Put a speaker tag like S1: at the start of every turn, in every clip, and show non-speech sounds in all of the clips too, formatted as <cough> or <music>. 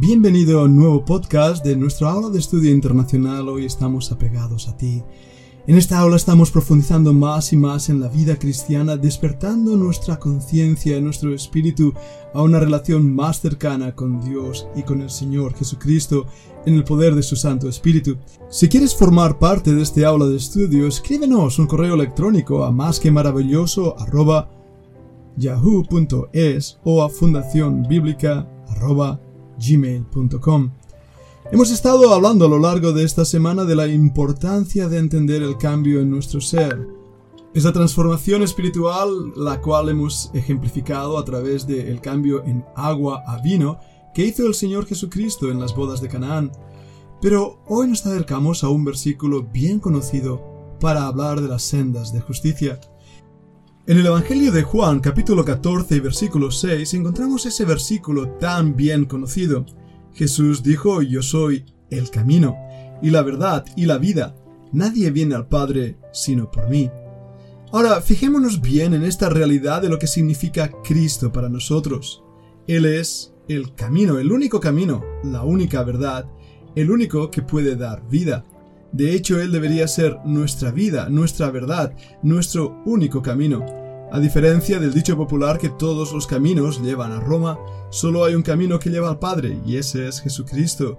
S1: Bienvenido a un nuevo podcast de nuestra aula de estudio internacional. Hoy estamos apegados a ti. En esta aula estamos profundizando más y más en la vida cristiana, despertando nuestra conciencia y nuestro espíritu a una relación más cercana con Dios y con el Señor Jesucristo en el poder de su Santo Espíritu. Si quieres formar parte de este aula de estudio, escríbenos un correo electrónico a más que maravilloso yahoo.es o a fundacionbiblica.gmail.com. Hemos estado hablando a lo largo de esta semana de la importancia de entender el cambio en nuestro ser. Esa transformación espiritual, la cual hemos ejemplificado a través del cambio en agua a vino que hizo el Señor Jesucristo en las bodas de Canaán. Pero hoy nos acercamos a un versículo bien conocido para hablar de las sendas de justicia. En el Evangelio de Juan capítulo 14 versículo 6 encontramos ese versículo tan bien conocido. Jesús dijo, Yo soy el camino, y la verdad, y la vida. Nadie viene al Padre sino por mí. Ahora, fijémonos bien en esta realidad de lo que significa Cristo para nosotros. Él es el camino, el único camino, la única verdad, el único que puede dar vida. De hecho, Él debería ser nuestra vida, nuestra verdad, nuestro único camino. A diferencia del dicho popular que todos los caminos llevan a Roma, solo hay un camino que lleva al Padre, y ese es Jesucristo.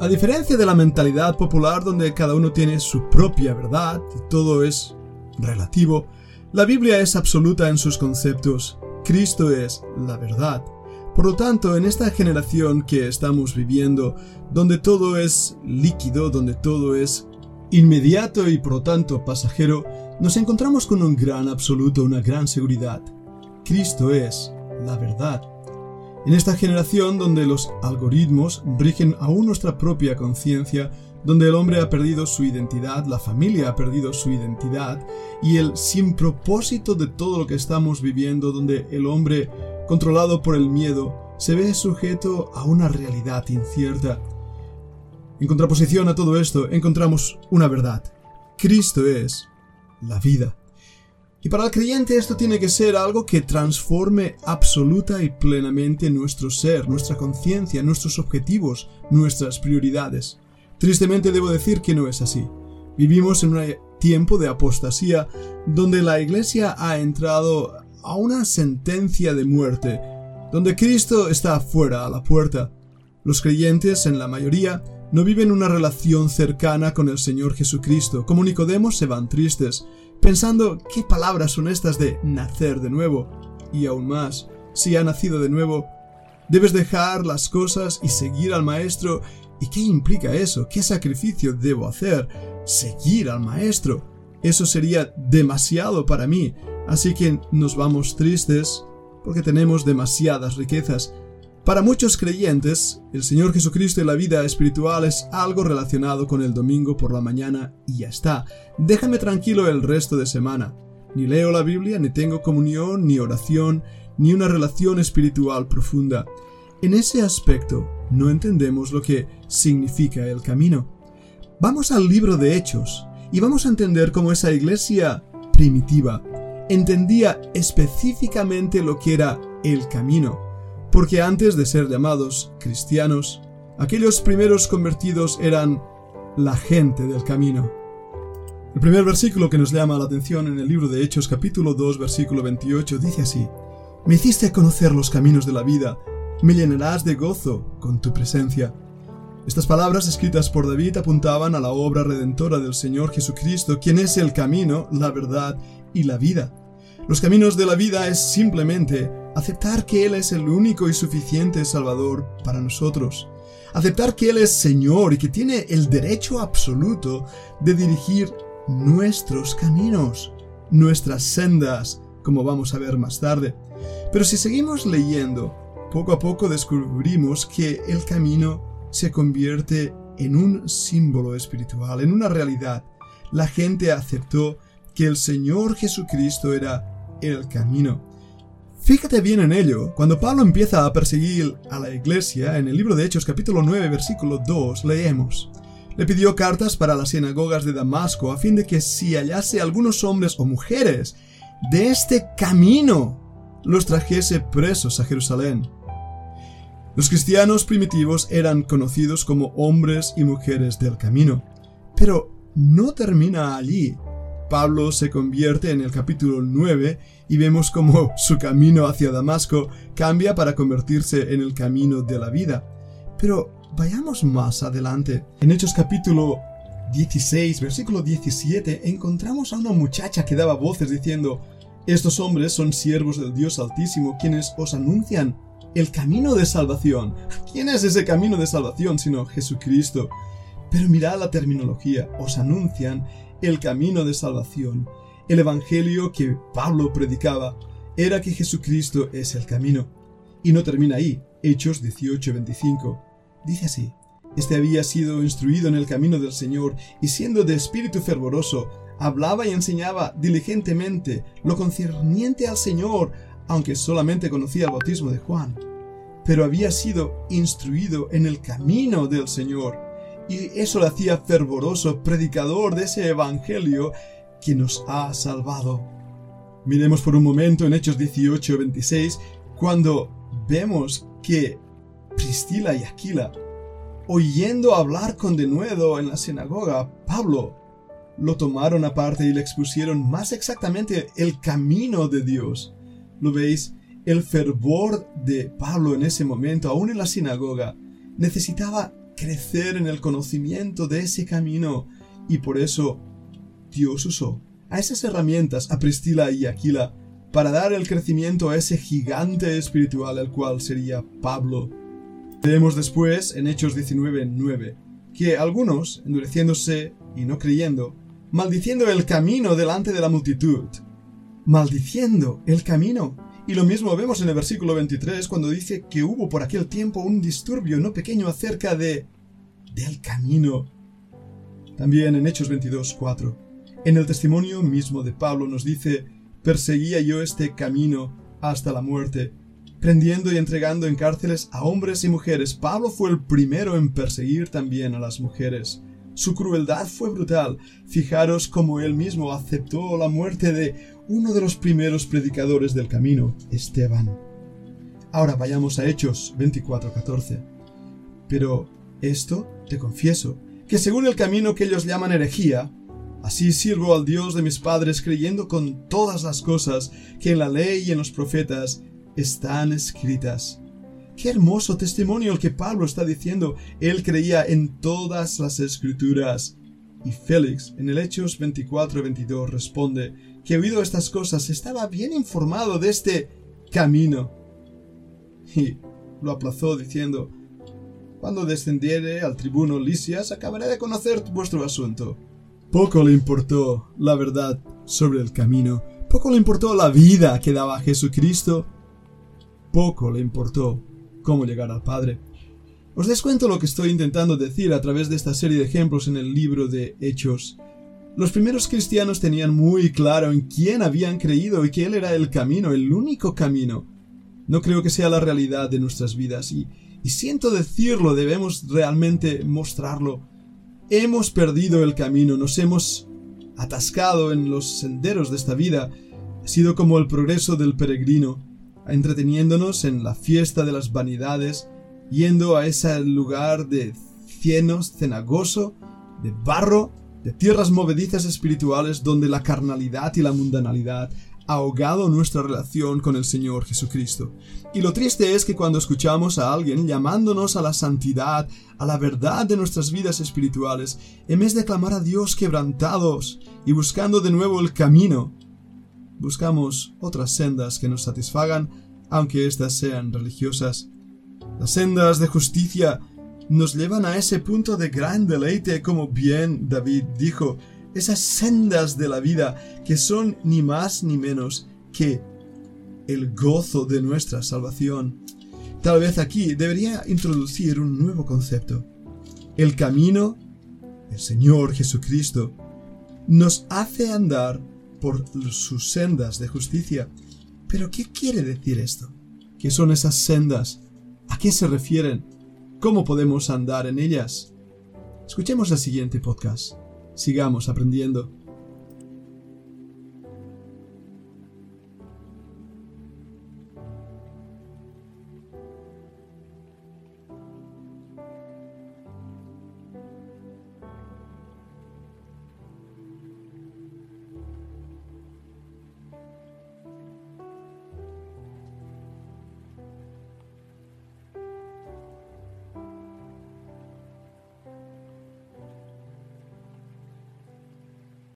S1: A diferencia de la mentalidad popular donde cada uno tiene su propia verdad y todo es relativo, la Biblia es absoluta en sus conceptos. Cristo es la verdad. Por lo tanto, en esta generación que estamos viviendo, donde todo es líquido, donde todo es inmediato y por tanto pasajero, nos encontramos con un gran absoluto, una gran seguridad. Cristo es la verdad. En esta generación donde los algoritmos rigen aún nuestra propia conciencia, donde el hombre ha perdido su identidad, la familia ha perdido su identidad, y el sin propósito de todo lo que estamos viviendo, donde el hombre, controlado por el miedo, se ve sujeto a una realidad incierta. En contraposición a todo esto, encontramos una verdad. Cristo es la vida. Y para el creyente esto tiene que ser algo que transforme absoluta y plenamente nuestro ser, nuestra conciencia, nuestros objetivos, nuestras prioridades. Tristemente debo decir que no es así. Vivimos en un tiempo de apostasía donde la iglesia ha entrado a una sentencia de muerte, donde Cristo está afuera a la puerta. Los creyentes, en la mayoría, no viven una relación cercana con el Señor Jesucristo. Como Nicodemos se van tristes, pensando qué palabras son estas de nacer de nuevo. Y aún más, si ha nacido de nuevo, debes dejar las cosas y seguir al Maestro. ¿Y qué implica eso? ¿Qué sacrificio debo hacer? Seguir al Maestro. Eso sería demasiado para mí. Así que nos vamos tristes porque tenemos demasiadas riquezas para muchos creyentes, el Señor Jesucristo y la vida espiritual es algo relacionado con el domingo por la mañana y ya está. Déjame tranquilo el resto de semana. Ni leo la Biblia, ni tengo comunión, ni oración, ni una relación espiritual profunda. En ese aspecto no entendemos lo que significa el camino. Vamos al libro de Hechos y vamos a entender cómo esa iglesia primitiva entendía específicamente lo que era el camino porque antes de ser llamados cristianos, aquellos primeros convertidos eran la gente del camino. El primer versículo que nos llama la atención en el libro de Hechos capítulo 2 versículo 28 dice así, Me hiciste conocer los caminos de la vida, me llenarás de gozo con tu presencia. Estas palabras escritas por David apuntaban a la obra redentora del Señor Jesucristo, quien es el camino, la verdad y la vida. Los caminos de la vida es simplemente aceptar que Él es el único y suficiente Salvador para nosotros, aceptar que Él es Señor y que tiene el derecho absoluto de dirigir nuestros caminos, nuestras sendas, como vamos a ver más tarde. Pero si seguimos leyendo, poco a poco descubrimos que el camino se convierte en un símbolo espiritual, en una realidad. La gente aceptó que el Señor Jesucristo era el camino. Fíjate bien en ello, cuando Pablo empieza a perseguir a la iglesia, en el libro de Hechos capítulo 9 versículo 2 leemos, le pidió cartas para las sinagogas de Damasco a fin de que si hallase algunos hombres o mujeres de este camino, los trajese presos a Jerusalén. Los cristianos primitivos eran conocidos como hombres y mujeres del camino. Pero no termina allí. Pablo se convierte en el capítulo 9 y vemos cómo <laughs> su camino hacia Damasco cambia para convertirse en el camino de la vida. Pero vayamos más adelante. En Hechos capítulo 16, versículo 17, encontramos a una muchacha que daba voces diciendo, Estos hombres son siervos del Dios Altísimo, quienes os anuncian el camino de salvación. <laughs> ¿Quién es ese camino de salvación sino Jesucristo? Pero mirad la terminología, os anuncian el camino de salvación. El Evangelio que Pablo predicaba era que Jesucristo es el camino. Y no termina ahí, Hechos 18:25. Dice así, Este había sido instruido en el camino del Señor y siendo de espíritu fervoroso, hablaba y enseñaba diligentemente lo concerniente al Señor, aunque solamente conocía el bautismo de Juan. Pero había sido instruido en el camino del Señor y eso le hacía fervoroso predicador de ese Evangelio que nos ha salvado. Miremos por un momento en Hechos 18 26, cuando vemos que Priscila y Aquila, oyendo hablar con denuedo en la sinagoga, Pablo, lo tomaron aparte y le expusieron más exactamente el camino de Dios. ¿Lo veis? El fervor de Pablo en ese momento, aún en la sinagoga, necesitaba crecer en el conocimiento de ese camino. Y por eso Dios usó a esas herramientas, a Priscila y Aquila, para dar el crecimiento a ese gigante espiritual el cual sería Pablo. Vemos después en Hechos 19:9 que algunos, endureciéndose y no creyendo, maldiciendo el camino delante de la multitud, maldiciendo el camino, y lo mismo vemos en el versículo 23 cuando dice que hubo por aquel tiempo un disturbio no pequeño acerca de del camino. También en Hechos 22, 4. En el testimonio mismo de Pablo nos dice, perseguía yo este camino hasta la muerte, prendiendo y entregando en cárceles a hombres y mujeres. Pablo fue el primero en perseguir también a las mujeres. Su crueldad fue brutal. Fijaros cómo él mismo aceptó la muerte de uno de los primeros predicadores del camino, Esteban. Ahora vayamos a Hechos 24:14. Pero esto te confieso, que según el camino que ellos llaman herejía, así sirvo al Dios de mis padres creyendo con todas las cosas que en la ley y en los profetas están escritas. Qué hermoso testimonio el que Pablo está diciendo. Él creía en todas las escrituras. Y Félix, en el Hechos 24-22, responde que oído estas cosas estaba bien informado de este camino. Y lo aplazó diciendo, Cuando descendiere al tribuno Lisias acabaré de conocer vuestro asunto. Poco le importó la verdad sobre el camino, poco le importó la vida que daba Jesucristo, poco le importó cómo llegar al Padre. Os descuento lo que estoy intentando decir a través de esta serie de ejemplos en el libro de Hechos. Los primeros cristianos tenían muy claro en quién habían creído y que era el camino, el único camino. No creo que sea la realidad de nuestras vidas y, y siento decirlo, debemos realmente mostrarlo. Hemos perdido el camino, nos hemos atascado en los senderos de esta vida. Ha sido como el progreso del peregrino, entreteniéndonos en la fiesta de las vanidades, yendo a ese lugar de cienos cenagoso, de barro, de tierras movedizas espirituales donde la carnalidad y la mundanalidad ahogado nuestra relación con el Señor Jesucristo. Y lo triste es que cuando escuchamos a alguien llamándonos a la santidad, a la verdad de nuestras vidas espirituales, en vez de clamar a Dios quebrantados y buscando de nuevo el camino, buscamos otras sendas que nos satisfagan, aunque éstas sean religiosas. Las sendas de justicia nos llevan a ese punto de gran deleite, como bien David dijo, esas sendas de la vida que son ni más ni menos que el gozo de nuestra salvación. Tal vez aquí debería introducir un nuevo concepto. El camino, el Señor Jesucristo, nos hace andar por sus sendas de justicia. Pero ¿qué quiere decir esto? ¿Qué son esas sendas? ¿A qué se refieren? ¿Cómo podemos andar en ellas? Escuchemos el siguiente podcast. Sigamos aprendiendo.